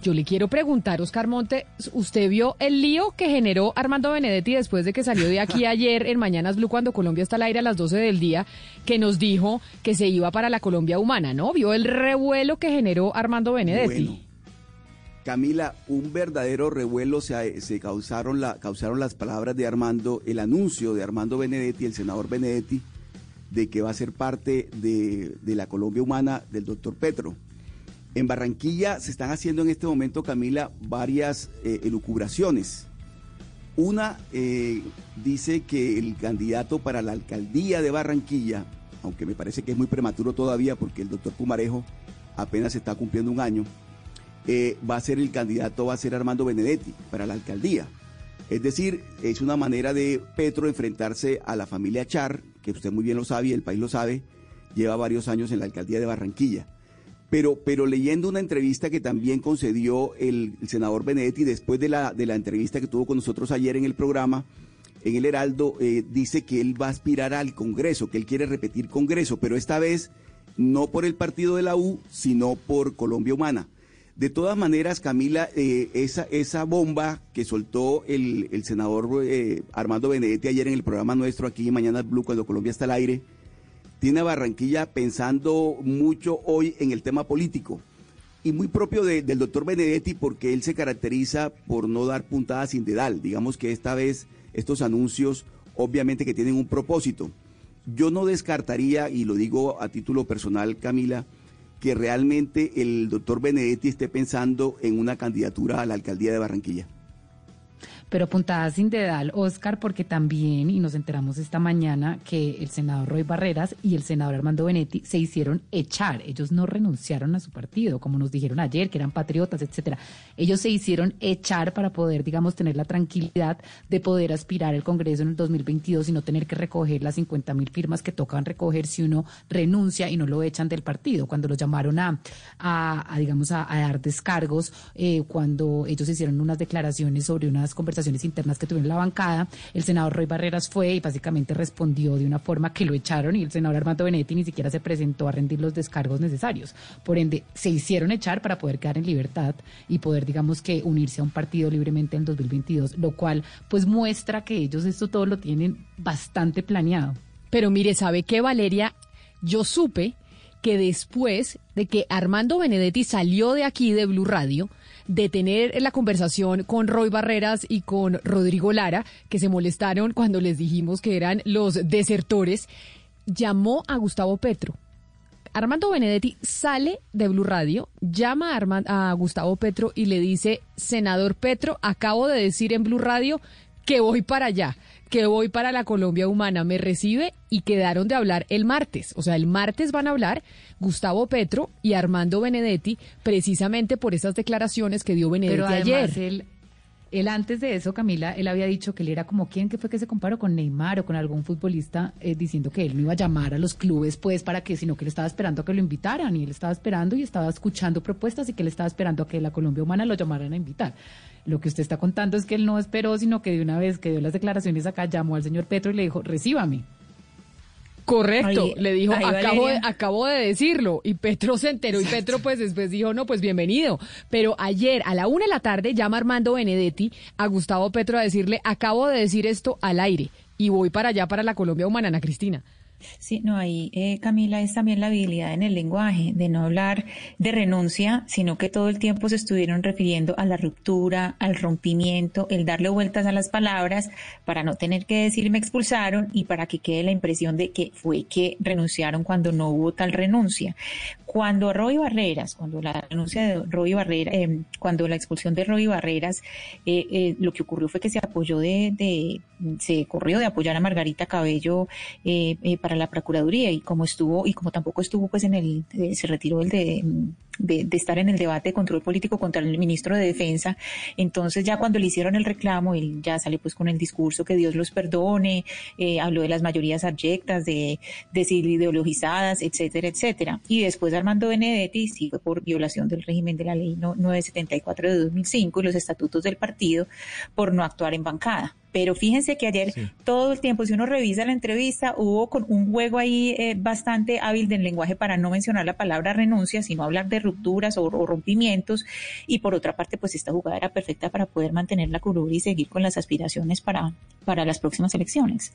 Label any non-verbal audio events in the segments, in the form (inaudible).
Yo le quiero preguntar, Oscar Monte, ¿usted vio el lío que generó Armando Benedetti después de que salió de aquí (laughs) ayer en Mañanas Blue cuando Colombia está al aire a las 12 del día, que nos dijo que se iba para la Colombia humana, ¿no? ¿Vio el revuelo que generó Armando Benedetti? Bueno, Camila, un verdadero revuelo se, se causaron, la, causaron las palabras de Armando, el anuncio de Armando Benedetti, el senador Benedetti, de que va a ser parte de, de la Colombia humana del doctor Petro. En Barranquilla se están haciendo en este momento, Camila, varias eh, elucubraciones. Una eh, dice que el candidato para la alcaldía de Barranquilla, aunque me parece que es muy prematuro todavía porque el doctor Pumarejo apenas está cumpliendo un año, eh, va a ser el candidato, va a ser Armando Benedetti para la alcaldía. Es decir, es una manera de Petro enfrentarse a la familia Char, que usted muy bien lo sabe y el país lo sabe, lleva varios años en la alcaldía de Barranquilla. Pero, pero leyendo una entrevista que también concedió el, senador Benedetti después de la, de la entrevista que tuvo con nosotros ayer en el programa, en el Heraldo, eh, dice que él va a aspirar al Congreso, que él quiere repetir Congreso, pero esta vez no por el partido de la U, sino por Colombia Humana. De todas maneras, Camila, eh, esa, esa bomba que soltó el, el senador eh, Armando Benedetti ayer en el programa nuestro aquí, Mañana Blue, cuando Colombia está al aire, tiene Barranquilla pensando mucho hoy en el tema político y muy propio de, del doctor Benedetti porque él se caracteriza por no dar puntadas sin dedal. Digamos que esta vez estos anuncios obviamente que tienen un propósito. Yo no descartaría, y lo digo a título personal, Camila, que realmente el doctor Benedetti esté pensando en una candidatura a la alcaldía de Barranquilla pero puntada sin dedal, Oscar, porque también, y nos enteramos esta mañana, que el senador Roy Barreras y el senador Armando Benetti se hicieron echar. Ellos no renunciaron a su partido, como nos dijeron ayer, que eran patriotas, etcétera. Ellos se hicieron echar para poder, digamos, tener la tranquilidad de poder aspirar al Congreso en el 2022 y no tener que recoger las 50 mil firmas que tocan recoger si uno renuncia y no lo echan del partido. Cuando los llamaron a, a, digamos, a, a, dar descargos, eh, cuando ellos hicieron unas declaraciones sobre unas conversaciones internas que tuvieron la bancada, el senador Roy Barreras fue y básicamente respondió de una forma que lo echaron y el senador Armando Benetti ni siquiera se presentó a rendir los descargos necesarios. Por ende, se hicieron echar para poder quedar en libertad y poder, digamos que, unirse a un partido libremente en 2022, lo cual pues muestra que ellos esto todo lo tienen bastante planeado. Pero mire, ¿sabe qué, Valeria? Yo supe que después de que Armando Benedetti salió de aquí de Blue Radio, de tener la conversación con Roy Barreras y con Rodrigo Lara, que se molestaron cuando les dijimos que eran los desertores, llamó a Gustavo Petro. Armando Benedetti sale de Blue Radio, llama a, Gustavo Petro y le dice, senador Petro, acabo de decir en Blue Radio que voy para allá que voy para la Colombia Humana, me recibe y quedaron de hablar el martes. O sea, el martes van a hablar Gustavo Petro y Armando Benedetti precisamente por esas declaraciones que dio Benedetti Pero ayer. Él, él antes de eso, Camila, él había dicho que él era como quien que fue que se comparó con Neymar o con algún futbolista eh, diciendo que él no iba a llamar a los clubes pues para que, sino que él estaba esperando a que lo invitaran y él estaba esperando y estaba escuchando propuestas y que él estaba esperando a que la Colombia Humana lo llamaran a invitar. Lo que usted está contando es que él no esperó, sino que de una vez que dio las declaraciones acá, llamó al señor Petro y le dijo, recíbame. Correcto, Ahí- le dijo, acabo de, acabo de decirlo. Y Petro se enteró y Petro pues después dijo, no, pues bienvenido. Pero ayer a la una de la tarde llama Armando Benedetti a Gustavo Petro a decirle, acabo de decir esto al aire y voy para allá, para la Colombia Humana, Ana Cristina. Sí, no, ahí, eh, Camila, es también la habilidad en el lenguaje, de no hablar de renuncia, sino que todo el tiempo se estuvieron refiriendo a la ruptura, al rompimiento, el darle vueltas a las palabras para no tener que decir me expulsaron y para que quede la impresión de que fue que renunciaron cuando no hubo tal renuncia. Cuando Roy Barreras, cuando la renuncia de Roy Barreras, eh, cuando la expulsión de Roy Barreras, eh, eh, lo que ocurrió fue que se apoyó de se corrió de apoyar a Margarita Cabello eh, eh, para la Procuraduría y como estuvo, y como tampoco estuvo pues en el, eh, se retiró el de, de, estar en el debate de control político contra el ministro de Defensa. Entonces ya cuando le hicieron el reclamo, él ya sale pues con el discurso que Dios los perdone, eh, habló de las mayorías abyectas, de, de ideologizadas, etcétera, etcétera. Y después Armando Benedetti sí fue por violación del régimen de la ley 974 de 2005 y los estatutos del partido por no actuar en bancada. Pero fíjense que ayer todo el tiempo, si uno revisa la entrevista, hubo con un juego ahí eh, bastante hábil del lenguaje para no mencionar la palabra renuncia, sino hablar de rupturas o, rompimientos. Y por otra parte, pues esta jugada era perfecta para poder mantener la curva y seguir con las aspiraciones para, para las próximas elecciones.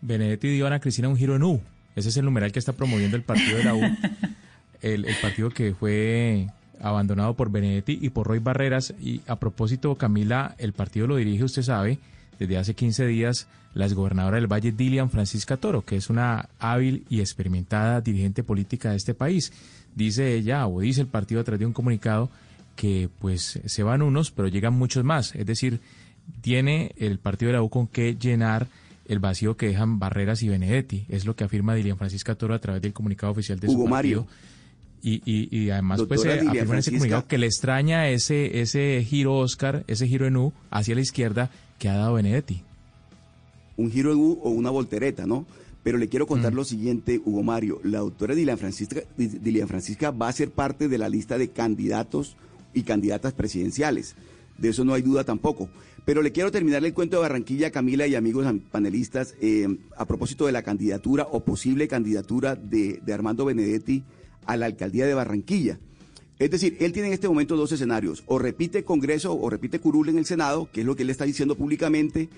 Benedetti dio a Ana Cristina un giro en U. Ese es el numeral que está promoviendo el partido de la U. (laughs) el, el partido que fue abandonado por Benedetti y por Roy Barreras. Y a propósito, Camila, el partido lo dirige, usted sabe, desde hace 15 días la exgobernadora del Valle, Dilian Francisca Toro, que es una hábil y experimentada dirigente política de este país. Dice ella, o dice el partido a través de un comunicado, que pues se van unos, pero llegan muchos más. Es decir, tiene el partido de la U con que llenar el vacío que dejan Barreras y Benedetti. Es lo que afirma Dilian Francisca Toro a través del comunicado oficial de su partido. Mario. Y, y, además pues eh, afirma en ese comunicado que le extraña ese, ese giro Oscar, ese giro en U hacia la izquierda que ha dado Benedetti. Un giro en U o una voltereta, ¿no? Pero le quiero contar mm. lo siguiente, Hugo Mario. La doctora Dilian Francisca, Dilian Francisca va a ser parte de la lista de candidatos y candidatas presidenciales. De eso no hay duda tampoco. Pero le quiero terminar el cuento de Barranquilla, Camila y amigos panelistas, eh, a propósito de la candidatura o posible candidatura de, de Armando Benedetti a la alcaldía de Barranquilla. Es decir, él tiene en este momento dos escenarios, o repite Congreso o repite curul en el Senado, que es lo que él está diciendo públicamente,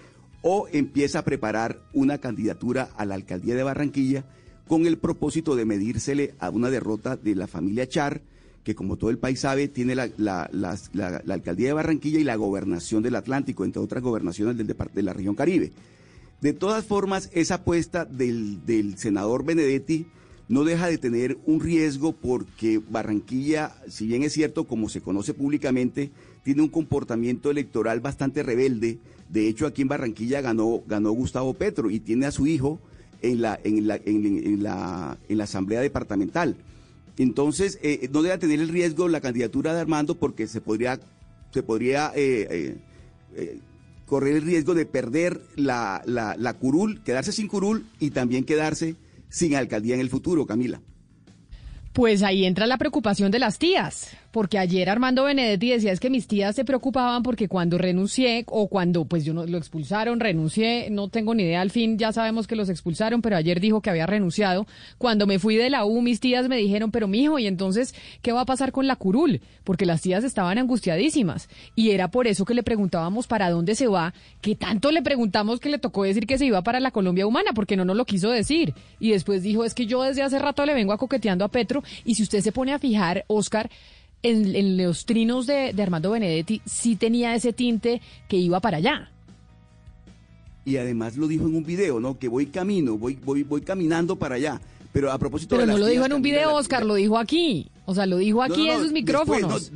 o empieza a preparar una candidatura a la alcaldía de Barranquilla con el propósito de medírsele a una derrota de la familia Char, que como todo el país sabe, tiene la, alcaldía de Barranquilla y la gobernación del Atlántico, entre otras gobernaciones del de la región Caribe. De todas formas, esa apuesta del, del senador Benedetti no deja de tener un riesgo porque Barranquilla, si bien es cierto, como se conoce públicamente, tiene un comportamiento electoral bastante rebelde. De hecho, aquí en Barranquilla ganó, ganó Gustavo Petro y tiene a su hijo en la, en la, en, la, en la Asamblea Departamental. Entonces, eh, no deja tener el riesgo la candidatura de Armando porque se podría, se podría eh, eh, correr el riesgo de perder la, la, la curul, quedarse sin curul y también quedarse sin alcaldía en el futuro, Camila. Pues ahí entra la preocupación de las tías, porque ayer Armando Benedetti decía es que mis tías se preocupaban porque cuando renuncié o cuando pues yo no lo expulsaron, renuncié, no tengo ni idea al fin, ya sabemos que los expulsaron, pero ayer dijo que había renunciado. Cuando me fui de la U, mis tías me dijeron, "Pero mijo, ¿y entonces qué va a pasar con la curul?" Porque las tías estaban angustiadísimas y era por eso que le preguntábamos para dónde se va, que tanto le preguntamos que le tocó decir que se iba para la Colombia humana porque no nos lo quiso decir. Y después dijo, "Es que yo desde hace rato le vengo a coqueteando a Petro y si usted se pone a fijar, Oscar, en, los trinos de, Armando Benedetti sí tenía ese tinte que iba para allá. Y además lo dijo en un video, ¿no? Que voy camino, voy, voy, voy caminando para allá. Pero a propósito Pero no lo dijo en un video, Oscar, lo dijo aquí. O sea, lo dijo aquí en sus micrófonos.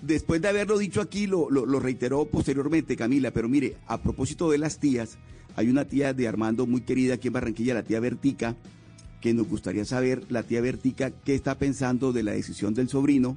Después, de, haberlo dicho aquí, lo, lo, reiteró posteriormente, Camila. Pero mire, a propósito de las tías, hay una tía de Armando muy querida aquí en Barranquilla, la tía Vertica, que nos gustaría saber, la tía Vertica, qué está pensando de la decisión del sobrino